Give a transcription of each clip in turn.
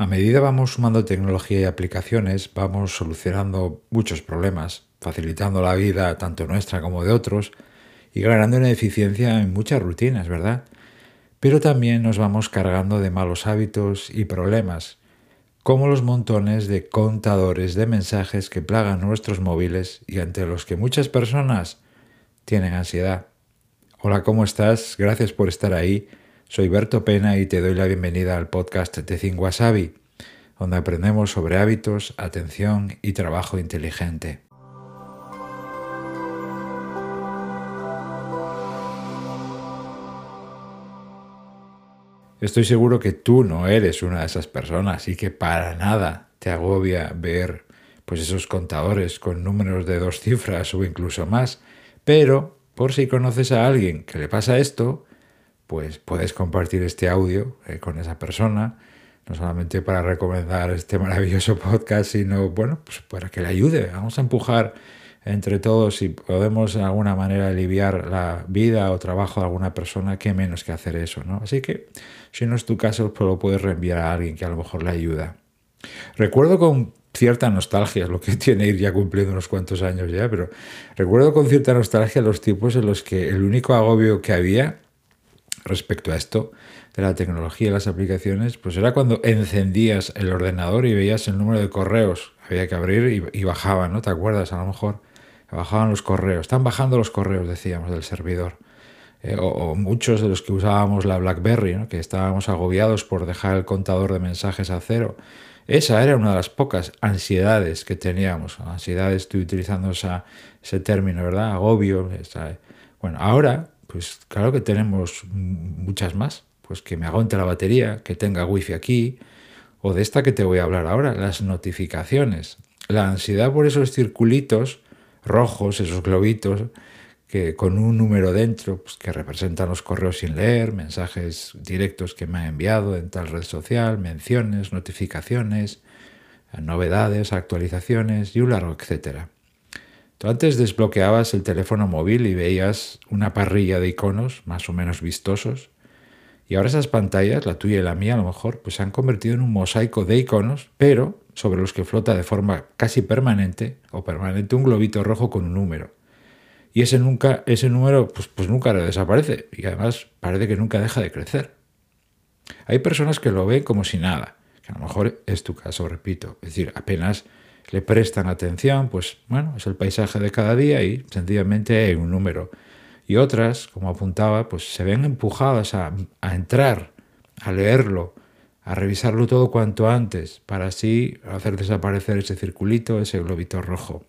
A medida vamos sumando tecnología y aplicaciones, vamos solucionando muchos problemas, facilitando la vida tanto nuestra como de otros y ganando una eficiencia en muchas rutinas, ¿verdad? Pero también nos vamos cargando de malos hábitos y problemas, como los montones de contadores de mensajes que plagan nuestros móviles y ante los que muchas personas tienen ansiedad. Hola, ¿cómo estás? Gracias por estar ahí soy Berto Pena y te doy la bienvenida al podcast de Think Wasabi, donde aprendemos sobre hábitos, atención y trabajo inteligente. Estoy seguro que tú no eres una de esas personas y que para nada te agobia ver pues esos contadores con números de dos cifras o incluso más, pero por si conoces a alguien que le pasa esto, pues puedes compartir este audio eh, con esa persona, no solamente para recomendar este maravilloso podcast, sino, bueno, pues para que le ayude. Vamos a empujar entre todos si podemos de alguna manera aliviar la vida o trabajo de alguna persona, qué menos que hacer eso, ¿no? Así que, si no es tu caso, pues lo puedes reenviar a alguien que a lo mejor le ayuda. Recuerdo con cierta nostalgia, lo que tiene ir ya cumpliendo unos cuantos años ya, pero recuerdo con cierta nostalgia los tiempos en los que el único agobio que había respecto a esto de la tecnología y las aplicaciones, pues era cuando encendías el ordenador y veías el número de correos. Había que abrir y, bajaban, ¿no? ¿Te acuerdas? A lo mejor bajaban los correos. Están bajando los correos, decíamos, del servidor. Eh, o, muchos de los que usábamos la BlackBerry, ¿no? que estábamos agobiados por dejar el contador de mensajes a cero. Esa era una de las pocas ansiedades que teníamos. Ansiedades, estoy utilizando ese término, ¿verdad? Agobio. Bueno, ahora pues claro que tenemos muchas más. Pues que me aguante la batería, que tenga wifi aquí, o de esta que te voy a hablar ahora, las notificaciones. La ansiedad por esos circulitos rojos, esos globitos, que con un número dentro, pues, que representan los correos sin leer, mensajes directos que me han enviado en tal red social, menciones, notificaciones, novedades, actualizaciones y un largo etcétera. Tú antes desbloqueabas el teléfono móvil y veías una parrilla de iconos más o menos vistosos. Y ahora esas pantallas, la tuya y la mía a lo mejor, pues se han convertido en un mosaico de iconos, pero sobre los que flota de forma casi permanente o permanente un globito rojo con un número. Y ese, nunca, ese número pues, pues nunca desaparece y además parece que nunca deja de crecer. Hay personas que lo ven como si nada, que a lo mejor es tu caso, repito, es decir, apenas le prestan atención, pues bueno, es el paisaje de cada día y sencillamente hay un número. Y otras, como apuntaba, pues se ven empujadas a, a entrar, a leerlo, a revisarlo todo cuanto antes, para así hacer desaparecer ese circulito, ese globito rojo.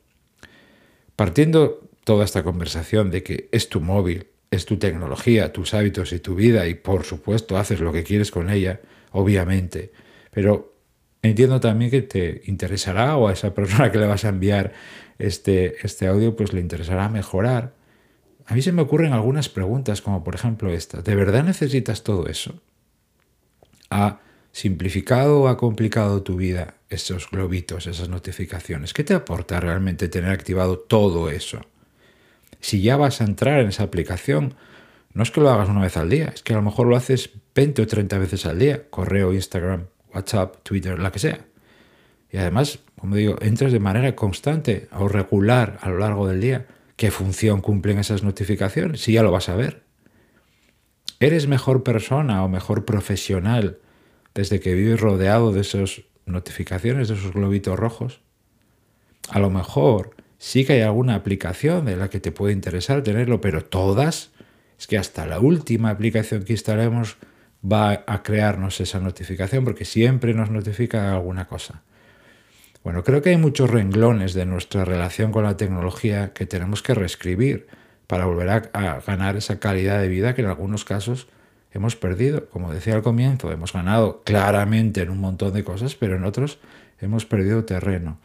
Partiendo toda esta conversación de que es tu móvil, es tu tecnología, tus hábitos y tu vida, y por supuesto haces lo que quieres con ella, obviamente, pero Entiendo también que te interesará o a esa persona que le vas a enviar este, este audio, pues le interesará mejorar. A mí se me ocurren algunas preguntas, como por ejemplo esta. ¿De verdad necesitas todo eso? ¿Ha simplificado o ha complicado tu vida esos globitos, esas notificaciones? ¿Qué te aporta realmente tener activado todo eso? Si ya vas a entrar en esa aplicación, no es que lo hagas una vez al día, es que a lo mejor lo haces 20 o 30 veces al día, correo, Instagram, WhatsApp, Twitter, la que sea. Y además, como digo, entras de manera constante o regular a lo largo del día. ¿Qué función cumplen esas notificaciones? Si ya lo vas a ver. ¿Eres mejor persona o mejor profesional desde que vives rodeado de esas notificaciones, de esos globitos rojos? A lo mejor sí que hay alguna aplicación de la que te puede interesar tenerlo, pero todas, es que hasta la última aplicación que instalemos va a crearnos esa notificación porque siempre nos notifica alguna cosa. Bueno, creo que hay muchos renglones de nuestra relación con la tecnología que tenemos que reescribir para volver a, ganar esa calidad de vida que en algunos casos hemos perdido. Como decía al comienzo, hemos ganado claramente en un montón de cosas, pero en otros hemos perdido terreno.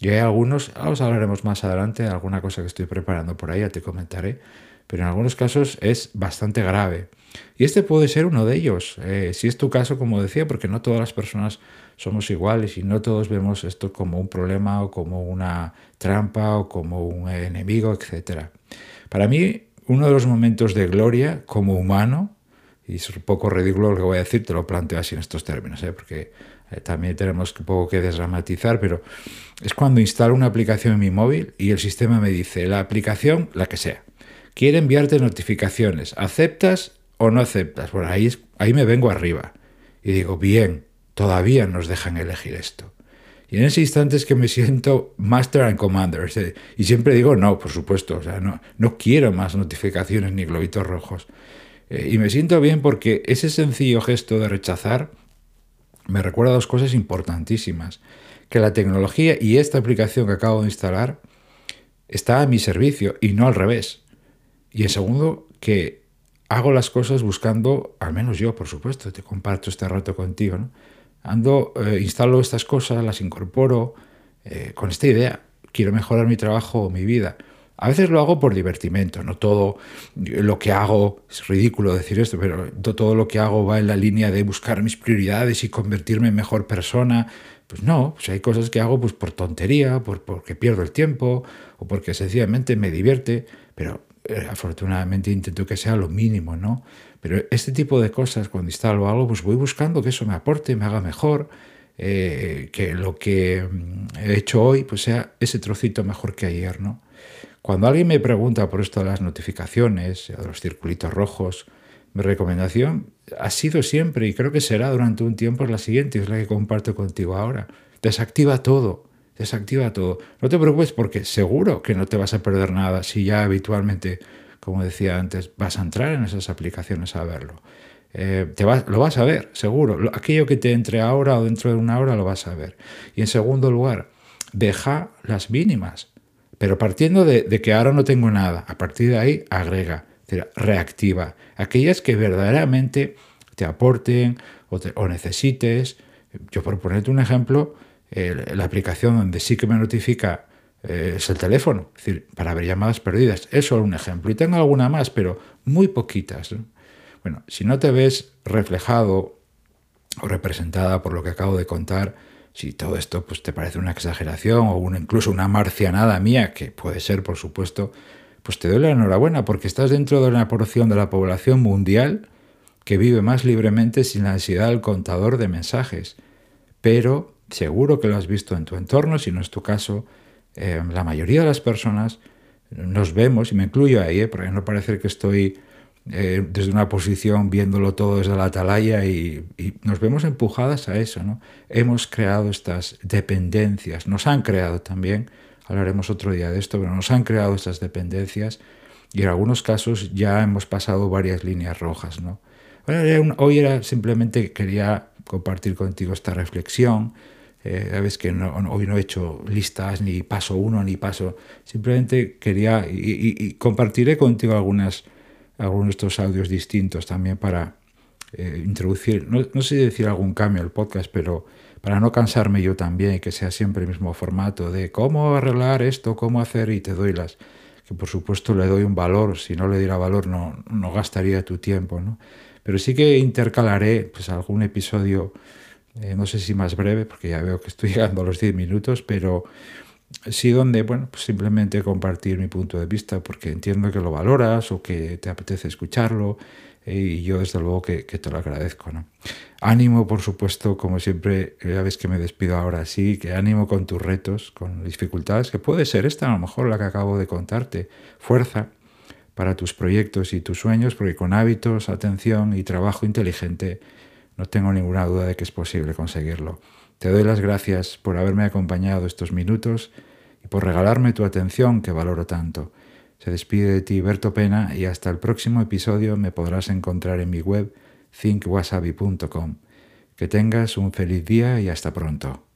Y hay algunos, os hablaremos más adelante de alguna cosa que estoy preparando por ahí, ya te comentaré, pero en algunos casos es bastante grave. Y este puede ser uno de ellos, eh, si es tu caso, como decía, porque no todas las personas somos iguales y no todos vemos esto como un problema o como una trampa o como un enemigo, etc. Para mí, uno de los momentos de gloria como humano, y es un poco ridículo lo que voy a decir, te lo planteo así en estos términos, ¿eh? porque eh, también tenemos un poco que desdramatizar, pero es cuando instalo una aplicación en mi móvil y el sistema me dice, la aplicación, la que sea, quiere enviarte notificaciones, ¿aceptas o no aceptas? Bueno, ahí, ahí me vengo arriba y digo, bien, todavía nos dejan elegir esto. Y en ese instante es que me siento master and commander. Y siempre digo no, por supuesto. No, no quiero más notificaciones ni globitos rojos. Eh, y me siento bien porque ese sencillo gesto de rechazar me recuerda dos cosas importantísimas. Que la tecnología y esta aplicación que acabo de instalar está a mi servicio y no al revés. Y en segundo, que hago las cosas buscando, al menos yo, por supuesto, te comparto este rato contigo, ¿no? Ando, eh, instalo estas cosas, las incorporo eh, con esta idea. Quiero mejorar mi trabajo o mi vida. A veces lo hago por divertimento, no todo lo que hago, es ridículo decir esto, pero todo lo que hago va en la línea de buscar mis prioridades y convertirme en mejor persona. Pues no, pues hay cosas que hago pues por tontería, por, porque pierdo el tiempo o porque sencillamente me divierte, pero eh, afortunadamente intento que sea lo mínimo, ¿no? Pero este tipo de cosas, cuando instalo algo, pues voy buscando que eso me aporte, me haga mejor, eh, que lo que mm, he hecho hoy pues sea ese trocito mejor que ayer, ¿no? Cuando alguien me pregunta por esto de las notificaciones, de los circulitos rojos, mi recomendación ha sido siempre, y creo que será durante un tiempo, la siguiente, es la que comparto contigo ahora. Desactiva todo, desactiva todo. No te preocupes porque seguro que no te vas a perder nada si ya habitualmente, como decía antes, vas a entrar en esas aplicaciones a verlo. Eh, te lo vas a ver, seguro. Aquello que te entre ahora o dentro de una hora lo vas a ver. Y en segundo lugar, deja las mínimas. Pero partiendo de, que ahora no tengo nada, a partir de ahí agrega, reactiva. Aquellas que verdaderamente te aporten o, necesites. Yo por ponerte un ejemplo, la aplicación donde sí que me notifica eh, es el teléfono, es decir, para ver llamadas perdidas. Es solo un ejemplo. Y tengo alguna más, pero muy poquitas. Bueno, si no te ves reflejado o representada por lo que acabo de contar, si todo esto pues, te parece una exageración o incluso una marcianada mía, que puede ser, por supuesto, pues te doy la enhorabuena porque estás dentro de una porción de la población mundial que vive más libremente sin la necesidad del contador de mensajes. Pero seguro que lo has visto en tu entorno, si no es tu caso, eh, la mayoría de las personas nos vemos, y me incluyo ahí, ¿eh? porque no parece que estoy eh, desde una posición viéndolo todo desde la atalaya y, nos vemos empujadas a eso. ¿no? Hemos creado estas dependencias, nos han creado también, hablaremos otro día de esto, pero nos han creado estas dependencias y en algunos casos ya hemos pasado varias líneas rojas. ¿no? hoy era simplemente quería compartir contigo esta reflexión. Eh, Sabes que hoy no he hecho listas ni paso uno ni paso. Simplemente quería y compartiré contigo algunas algunos de estos audios distintos también para eh, introducir, no, sé si decir algún cambio al podcast, pero para no cansarme yo también y que sea siempre el mismo formato de cómo arreglar esto, cómo hacer y te doy las, que por supuesto le doy un valor, si no le diera valor no, no gastaría tu tiempo, ¿no? Pero sí que intercalaré pues algún episodio, eh, no sé si más breve, porque ya veo que estoy llegando a los 10 minutos, pero sí donde, bueno, pues simplemente compartir mi punto de vista porque entiendo que lo valoras o que te apetece escucharlo eh, y yo desde luego que, te lo agradezco. ¿no? Ánimo, por supuesto, como siempre, ya ves que me despido ahora sí, que ánimo con tus retos, con dificultades, que puede ser esta a lo mejor la que acabo de contarte. Fuerza para tus proyectos y tus sueños, porque con hábitos, atención y trabajo inteligente no tengo ninguna duda de que es posible conseguirlo. Te doy las gracias por haberme acompañado estos minutos y por regalarme tu atención que valoro tanto. Se despide de ti Berto Pena y hasta el próximo episodio me podrás encontrar en mi web thinkwasabi.com. Que tengas un feliz día y hasta pronto.